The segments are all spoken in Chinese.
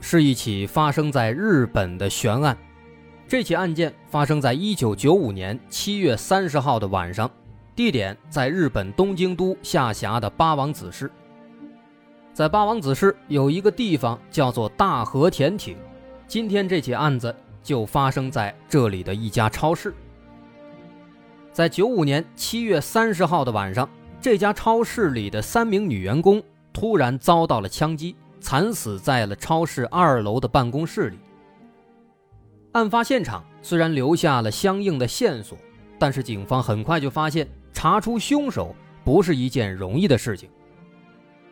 是一起发生在日本的悬案。这起案件发生在一九九五年七月三十号的晚上，地点在日本东京都下辖的八王子市。在八王子市有一个地方叫做大和田町，今天这起案子就发生在这里的一家超市。在九五年七月三十号的晚上，这家超市里的三名女员工突然遭到了枪击。惨死在了超市二楼的办公室里。案发现场虽然留下了相应的线索，但是警方很快就发现查出凶手不是一件容易的事情。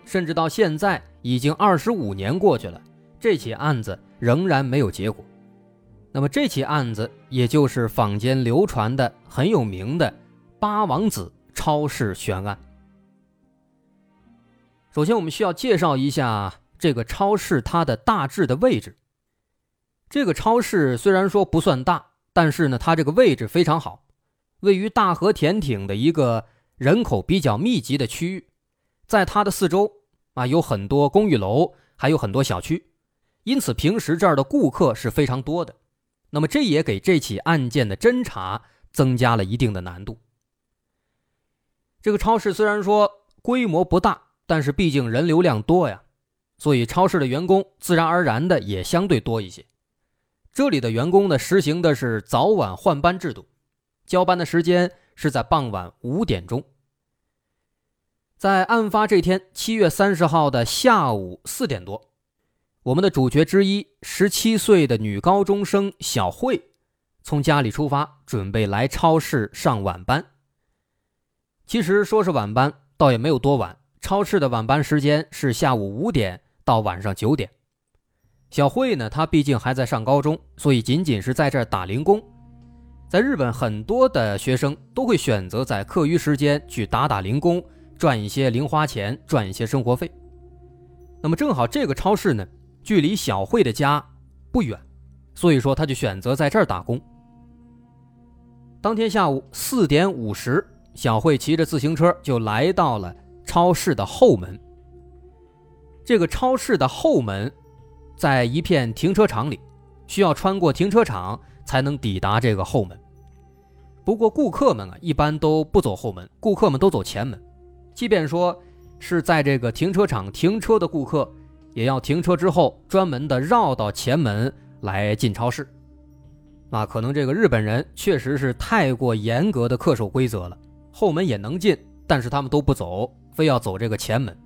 甚至到现在已经二十五年过去了，这起案子仍然没有结果。那么这起案子也就是坊间流传的很有名的“八王子超市悬案”。首先，我们需要介绍一下。这个超市它的大致的位置，这个超市虽然说不算大，但是呢，它这个位置非常好，位于大和田町的一个人口比较密集的区域，在它的四周啊有很多公寓楼，还有很多小区，因此平时这儿的顾客是非常多的。那么这也给这起案件的侦查增加了一定的难度。这个超市虽然说规模不大，但是毕竟人流量多呀。所以，超市的员工自然而然的也相对多一些。这里的员工呢，实行的是早晚换班制度，交班的时间是在傍晚五点钟。在案发这天，七月三十号的下午四点多，我们的主角之一，十七岁的女高中生小慧，从家里出发，准备来超市上晚班。其实说是晚班，倒也没有多晚，超市的晚班时间是下午五点。到晚上九点，小慧呢，她毕竟还在上高中，所以仅仅是在这儿打零工。在日本，很多的学生都会选择在课余时间去打打零工，赚一些零花钱，赚一些生活费。那么正好这个超市呢，距离小慧的家不远，所以说他就选择在这儿打工。当天下午四点五十，小慧骑着自行车就来到了超市的后门。这个超市的后门，在一片停车场里，需要穿过停车场才能抵达这个后门。不过顾客们啊，一般都不走后门，顾客们都走前门。即便说是在这个停车场停车的顾客，也要停车之后专门的绕到前门来进超市。啊，可能这个日本人确实是太过严格的恪守规则了，后门也能进，但是他们都不走，非要走这个前门。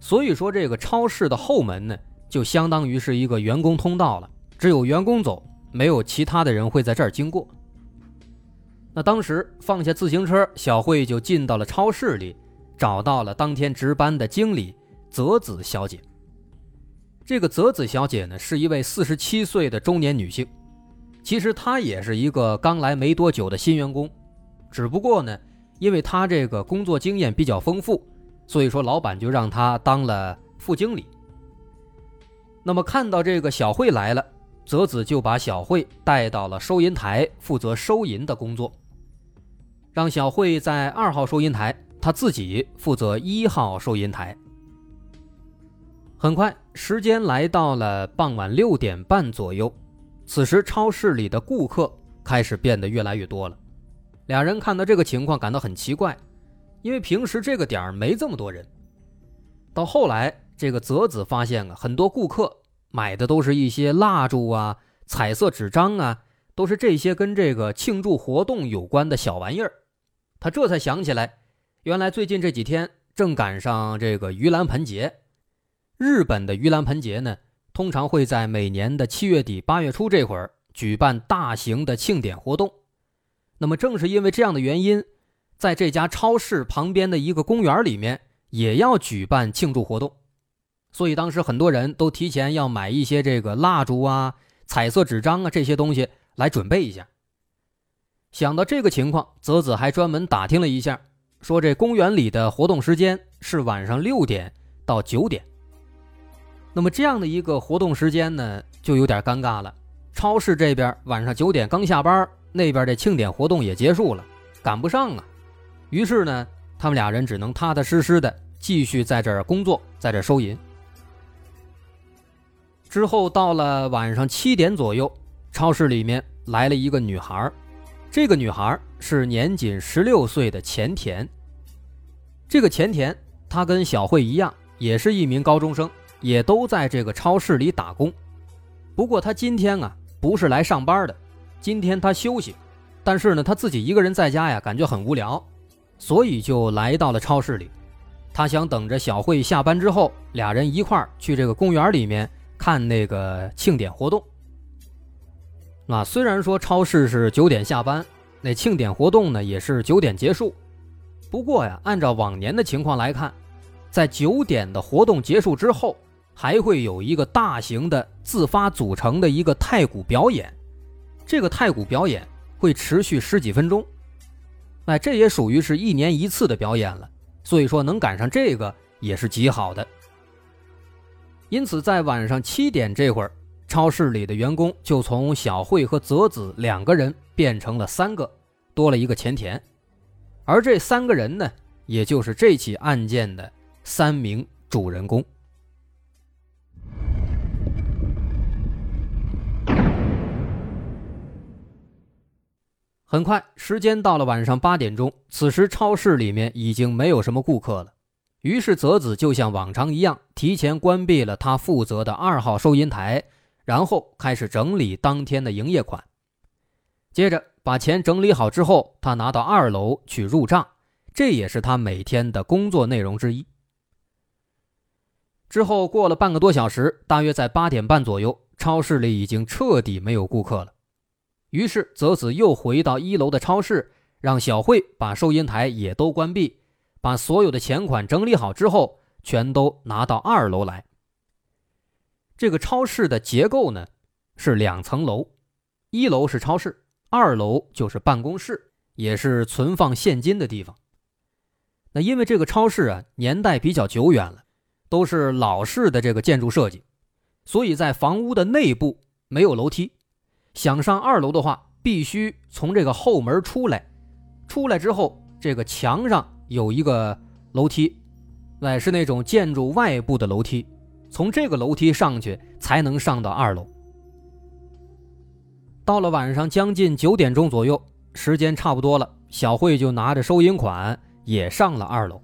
所以说，这个超市的后门呢，就相当于是一个员工通道了，只有员工走，没有其他的人会在这儿经过。那当时放下自行车，小慧就进到了超市里，找到了当天值班的经理泽子小姐。这个泽子小姐呢，是一位四十七岁的中年女性，其实她也是一个刚来没多久的新员工，只不过呢，因为她这个工作经验比较丰富。所以说，老板就让他当了副经理。那么看到这个小慧来了，泽子就把小慧带到了收银台，负责收银的工作，让小慧在二号收银台，他自己负责一号收银台。很快，时间来到了傍晚六点半左右，此时超市里的顾客开始变得越来越多了。两人看到这个情况，感到很奇怪。因为平时这个点儿没这么多人，到后来这个泽子发现啊，很多顾客买的都是一些蜡烛啊、彩色纸张啊，都是这些跟这个庆祝活动有关的小玩意儿。他这才想起来，原来最近这几天正赶上这个盂兰盆节。日本的盂兰盆节呢，通常会在每年的七月底八月初这会儿举办大型的庆典活动。那么正是因为这样的原因。在这家超市旁边的一个公园里面，也要举办庆祝活动，所以当时很多人都提前要买一些这个蜡烛啊、彩色纸张啊这些东西来准备一下。想到这个情况，泽子还专门打听了一下，说这公园里的活动时间是晚上六点到九点。那么这样的一个活动时间呢，就有点尴尬了。超市这边晚上九点刚下班，那边这庆典活动也结束了，赶不上啊。于是呢，他们俩人只能踏踏实实的继续在这儿工作，在这收银。之后到了晚上七点左右，超市里面来了一个女孩，这个女孩是年仅十六岁的前田。这个前田，她跟小慧一样，也是一名高中生，也都在这个超市里打工。不过她今天啊。不是来上班的，今天他休息，但是呢，他自己一个人在家呀，感觉很无聊，所以就来到了超市里。他想等着小慧下班之后，俩人一块儿去这个公园里面看那个庆典活动。那虽然说超市是九点下班，那庆典活动呢也是九点结束。不过呀，按照往年的情况来看，在九点的活动结束之后。还会有一个大型的自发组成的一个太鼓表演，这个太鼓表演会持续十几分钟，哎，这也属于是一年一次的表演了，所以说能赶上这个也是极好的。因此，在晚上七点这会儿，超市里的员工就从小慧和泽子两个人变成了三个，多了一个前田，而这三个人呢，也就是这起案件的三名主人公。很快，时间到了晚上八点钟。此时，超市里面已经没有什么顾客了。于是，泽子就像往常一样，提前关闭了他负责的二号收银台，然后开始整理当天的营业款。接着，把钱整理好之后，他拿到二楼去入账，这也是他每天的工作内容之一。之后，过了半个多小时，大约在八点半左右，超市里已经彻底没有顾客了。于是，泽子又回到一楼的超市，让小慧把收银台也都关闭，把所有的钱款整理好之后，全都拿到二楼来。这个超市的结构呢是两层楼，一楼是超市，二楼就是办公室，也是存放现金的地方。那因为这个超市啊年代比较久远了，都是老式的这个建筑设计，所以在房屋的内部没有楼梯。想上二楼的话，必须从这个后门出来。出来之后，这个墙上有一个楼梯，哎，是那种建筑外部的楼梯。从这个楼梯上去，才能上到二楼。到了晚上将近九点钟左右，时间差不多了，小慧就拿着收银款也上了二楼。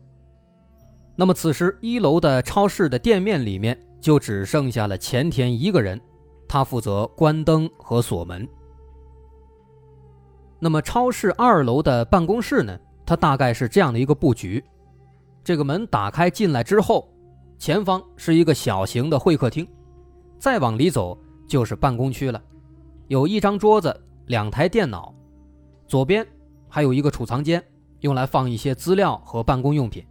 那么此时一楼的超市的店面里面就只剩下了前田一个人。他负责关灯和锁门。那么，超市二楼的办公室呢？它大概是这样的一个布局：这个门打开进来之后，前方是一个小型的会客厅，再往里走就是办公区了。有一张桌子，两台电脑，左边还有一个储藏间，用来放一些资料和办公用品。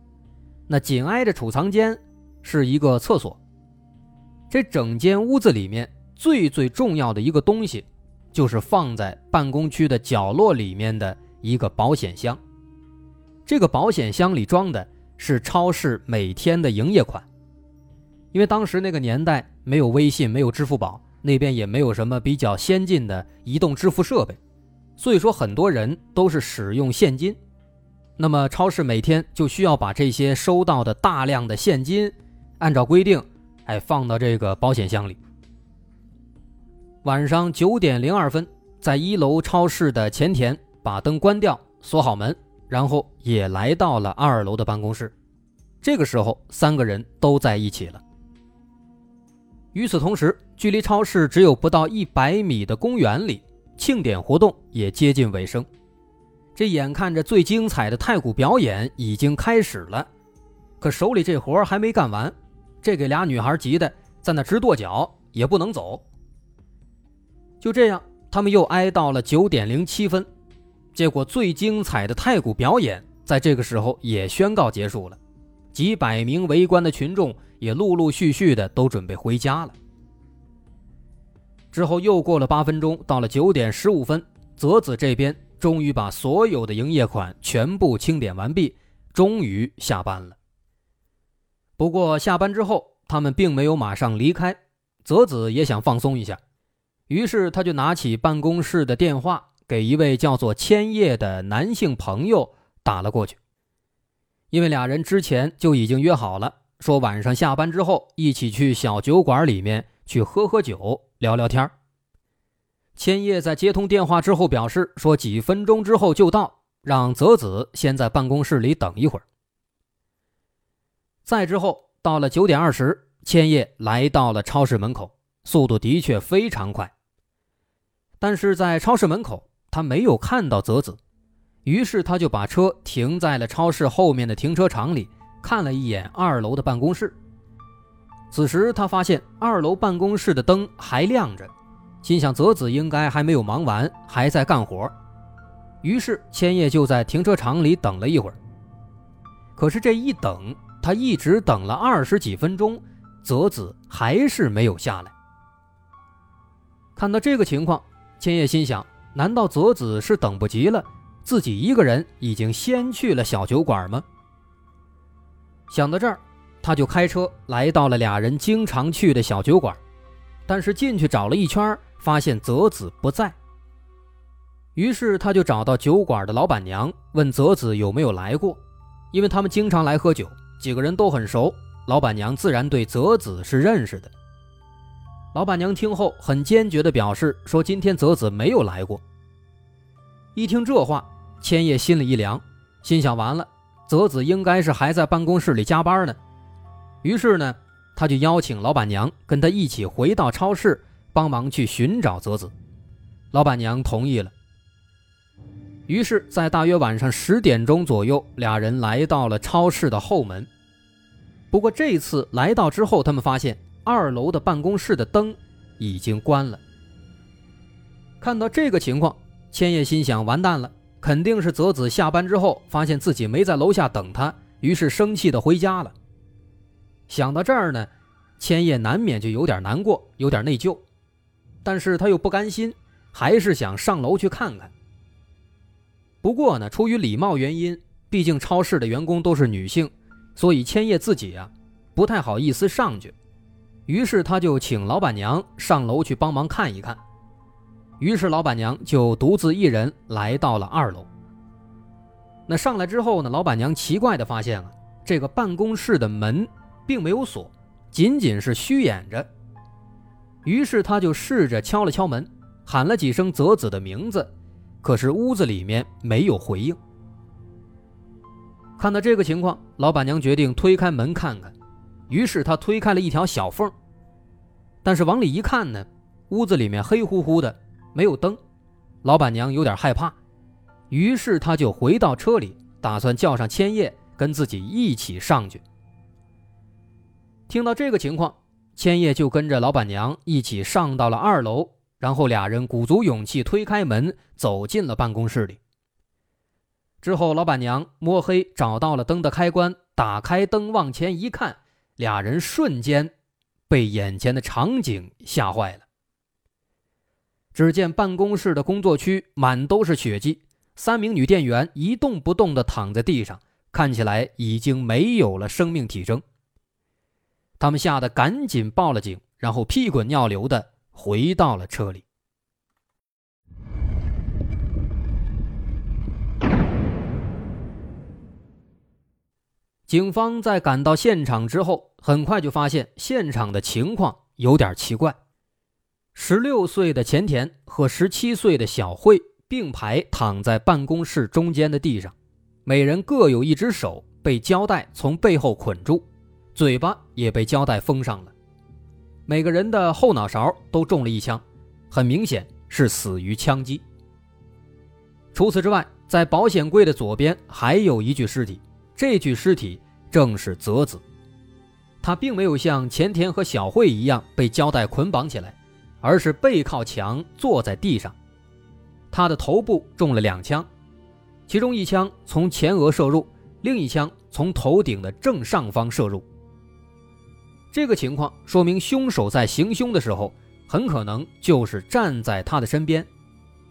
那紧挨着储藏间是一个厕所。这整间屋子里面。最最重要的一个东西，就是放在办公区的角落里面的一个保险箱。这个保险箱里装的是超市每天的营业款。因为当时那个年代没有微信，没有支付宝，那边也没有什么比较先进的移动支付设备，所以说很多人都是使用现金。那么超市每天就需要把这些收到的大量的现金，按照规定，哎，放到这个保险箱里。晚上九点零二分，在一楼超市的前田把灯关掉，锁好门，然后也来到了二楼的办公室。这个时候，三个人都在一起了。与此同时，距离超市只有不到一百米的公园里，庆典活动也接近尾声。这眼看着最精彩的太鼓表演已经开始了，可手里这活还没干完，这给俩女孩急的在那直跺脚，也不能走。就这样，他们又挨到了九点零七分，结果最精彩的太鼓表演在这个时候也宣告结束了。几百名围观的群众也陆陆续续的都准备回家了。之后又过了八分钟，到了九点十五分，泽子这边终于把所有的营业款全部清点完毕，终于下班了。不过下班之后，他们并没有马上离开，泽子也想放松一下，于是他就拿起办公室的电话，给一位叫做千叶的男性朋友打了过去。因为俩人之前就已经约好了，说晚上下班之后一起去小酒馆里面去喝喝酒。聊聊天千叶在接通电话之后表示说：“几分钟之后就到，让泽子先在办公室里等一会儿。”再之后，到了九点二十，千叶来到了超市门口，速度的确非常快。但是在超市门口，他没有看到泽子，于是他就把车停在了超市后面的停车场里，看了一眼二楼的办公室。此时他发现二楼办公室的灯还亮着，心想泽子应该还没有忙完，还在干活。于是千叶就在停车场里等了一会儿。可是这一等，他一直等了二十几分钟，泽子还是没有下来。看到这个情况，千叶心想：难道泽子是等不及了，自己一个人已经先去了小酒馆吗？想到这儿。他就开车来到了俩人经常去的小酒馆，但是进去找了一圈，发现泽子不在。于是他就找到酒馆的老板娘，问泽子有没有来过，因为他们经常来喝酒，几个人都很熟，老板娘自然对泽子是认识的。老板娘听后很坚决地表示说：“今天泽子没有来过。”一听这话，千叶心里一凉，心想：完了，泽子应该是还在办公室里加班呢。于是呢，他就邀请老板娘跟他一起回到超市，帮忙去寻找泽子。老板娘同意了。于是，在大约晚上十点钟左右，俩人来到了超市的后门。不过这次来到之后，他们发现二楼的办公室的灯已经关了。看到这个情况，千叶心想：完蛋了，肯定是泽子下班之后发现自己没在楼下等他，于是生气的回家了。想到这儿呢，千叶难免就有点难过，有点内疚，但是他又不甘心，还是想上楼去看看。不过呢，出于礼貌原因，毕竟超市的员工都是女性，所以千叶自己啊不太好意思上去，于是他就请老板娘上楼去帮忙看一看。于是老板娘就独自一人来到了二楼。那上来之后呢，老板娘奇怪的发现啊，这个办公室的门。并没有锁，仅仅是虚掩着。于是他就试着敲了敲门，喊了几声泽子的名字，可是屋子里面没有回应。看到这个情况，老板娘决定推开门看看。于是他推开了一条小缝，但是往里一看呢，屋子里面黑乎乎的，没有灯。老板娘有点害怕，于是他就回到车里，打算叫上千叶跟自己一起上去。听到这个情况，千叶就跟着老板娘一起上到了二楼，然后俩人鼓足勇气推开门，走进了办公室里。之后，老板娘摸黑找到了灯的开关，打开灯往前一看，俩人瞬间被眼前的场景吓坏了。只见办公室的工作区满都是血迹，三名女店员一动不动地躺在地上，看起来已经没有了生命体征。他们吓得赶紧报了警，然后屁滚尿流的回到了车里。警方在赶到现场之后，很快就发现现场的情况有点奇怪：十六岁的前田和十七岁的小慧并排躺在办公室中间的地上，每人各有一只手被胶带从背后捆住。嘴巴也被胶带封上了，每个人的后脑勺都中了一枪，很明显是死于枪击。除此之外，在保险柜的左边还有一具尸体，这具尸体正是泽子，他并没有像前田和小慧一样被胶带捆绑起来，而是背靠墙坐在地上，他的头部中了两枪，其中一枪从前额射入，另一枪。从头顶的正上方射入。这个情况说明凶手在行凶的时候，很可能就是站在他的身边，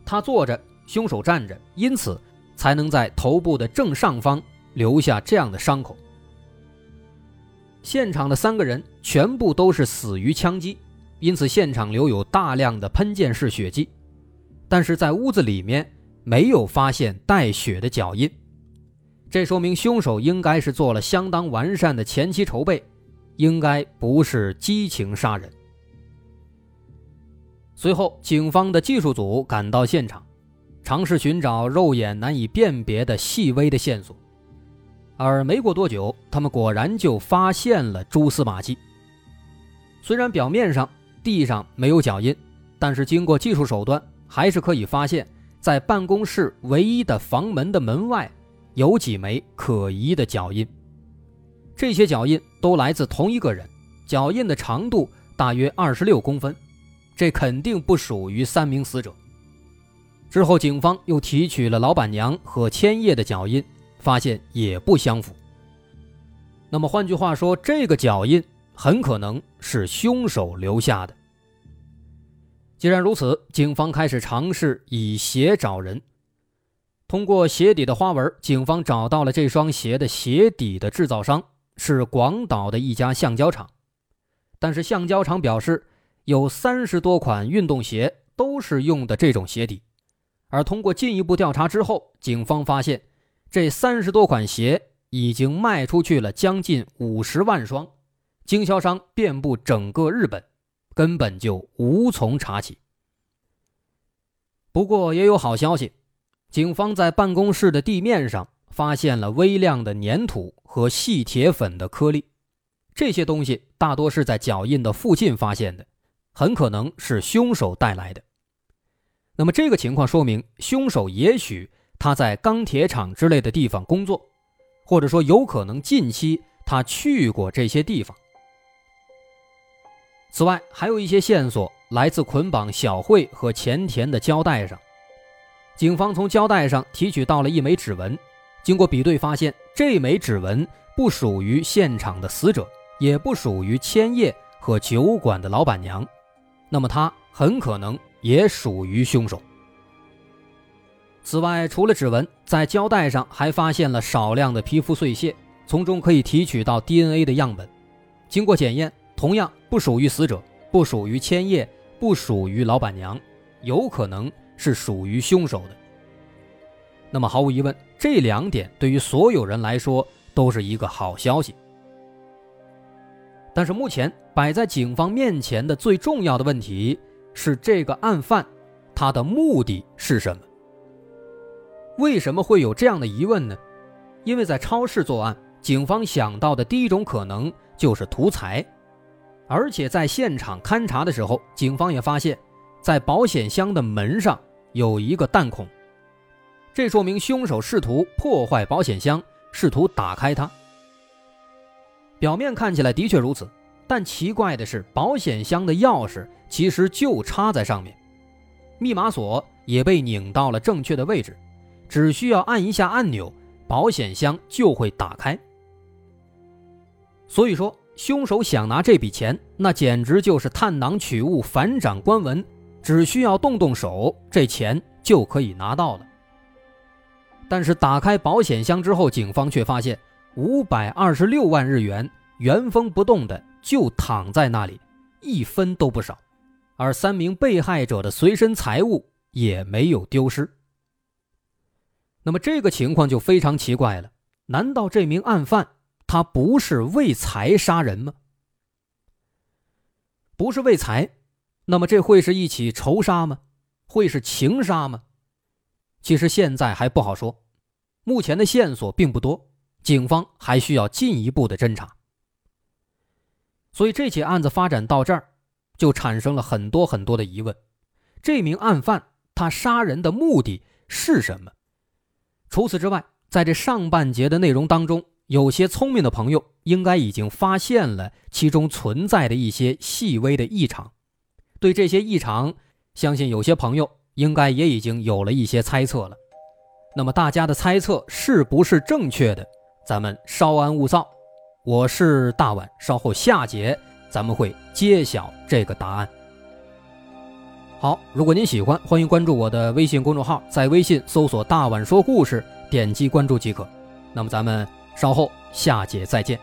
他坐着，凶手站着，因此才能在头部的正上方留下这样的伤口。现场的三个人全部都是死于枪击，因此现场留有大量的喷溅式血迹，但是在屋子里面没有发现带血的脚印，这说明凶手应该是做了相当完善的前期筹备，应该不是激情杀人。随后，警方的技术组赶到现场，尝试寻找肉眼难以辨别的细微的线索。而没过多久，他们果然就发现了蛛丝马迹。虽然表面上地上没有脚印，但是经过技术手段，还是可以发现，在办公室唯一的房门的门外，有几枚可疑的脚印。这些脚印都来自同一个人，脚印的长度大约二十六公分，这肯定不属于三名死者。之后，警方又提取了老板娘和千叶的脚印。发现也不相符。那么换句话说，这个脚印很可能是凶手留下的。既然如此，警方开始尝试以鞋找人。通过鞋底的花纹，警方找到了这双鞋的鞋底的制造商是广岛的一家橡胶厂。但是橡胶厂表示，有三十多款运动鞋都是用的这种鞋底。而通过进一步调查之后，警方发现。这三十多款鞋已经卖出去了将近五十万双，经销商遍布整个日本，根本就无从查起。不过也有好消息，警方在办公室的地面上发现了微量的粘土和细铁粉的颗粒，这些东西大多是在脚印的附近发现的，很可能是凶手带来的。那么这个情况说明，凶手也许。他在钢铁厂之类的地方工作，或者说有可能近期他去过这些地方。此外，还有一些线索来自捆绑小慧和前田的胶带上。警方从胶带上提取到了一枚指纹，经过比对发现，这枚指纹不属于现场的死者，也不属于千叶和酒馆的老板娘，那么他很可能也属于凶手。此外，除了指纹，在胶带上还发现了少量的皮肤碎屑，从中可以提取到 DNA 的样本。经过检验，同样不属于死者，不属于千叶，不属于老板娘，有可能是属于凶手的。那么，毫无疑问，这两点对于所有人来说都是一个好消息。但是，目前摆在警方面前的最重要的问题是：这个案犯他的目的是什么？为什么会有这样的疑问呢？因为在超市作案，警方想到的第一种可能就是图财，而且在现场勘查的时候，警方也发现，在保险箱的门上有一个弹孔，这说明凶手试图破坏保险箱，试图打开它。表面看起来的确如此，但奇怪的是，保险箱的钥匙其实就插在上面，密码锁也被拧到了正确的位置。只需要按一下按钮，保险箱就会打开。所以说，凶手想拿这笔钱，那简直就是探囊取物、反掌观文，只需要动动手，这钱就可以拿到了。但是打开保险箱之后，警方却发现五百二十六万日元原封不动的就躺在那里，一分都不少，而三名被害者的随身财物也没有丢失。那么这个情况就非常奇怪了，难道这名案犯他不是为财杀人吗？不是为财，那么这会是一起仇杀吗？会是情杀吗？其实现在还不好说，目前的线索并不多，警方还需要进一步的侦查。所以这起案子发展到这儿，就产生了很多很多的疑问：这名案犯他杀人的目的是什么？除此之外，在这上半节的内容当中，有些聪明的朋友应该已经发现了其中存在的一些细微的异常。对这些异常，相信有些朋友应该也已经有了一些猜测了。那么，大家的猜测是不是正确的？咱们稍安勿躁，我是大碗，稍后下节咱们会揭晓这个答案。好，如果您喜欢，欢迎关注我的微信公众号，在微信搜索“大碗说故事”，点击关注即可。那么咱们稍后下节再见。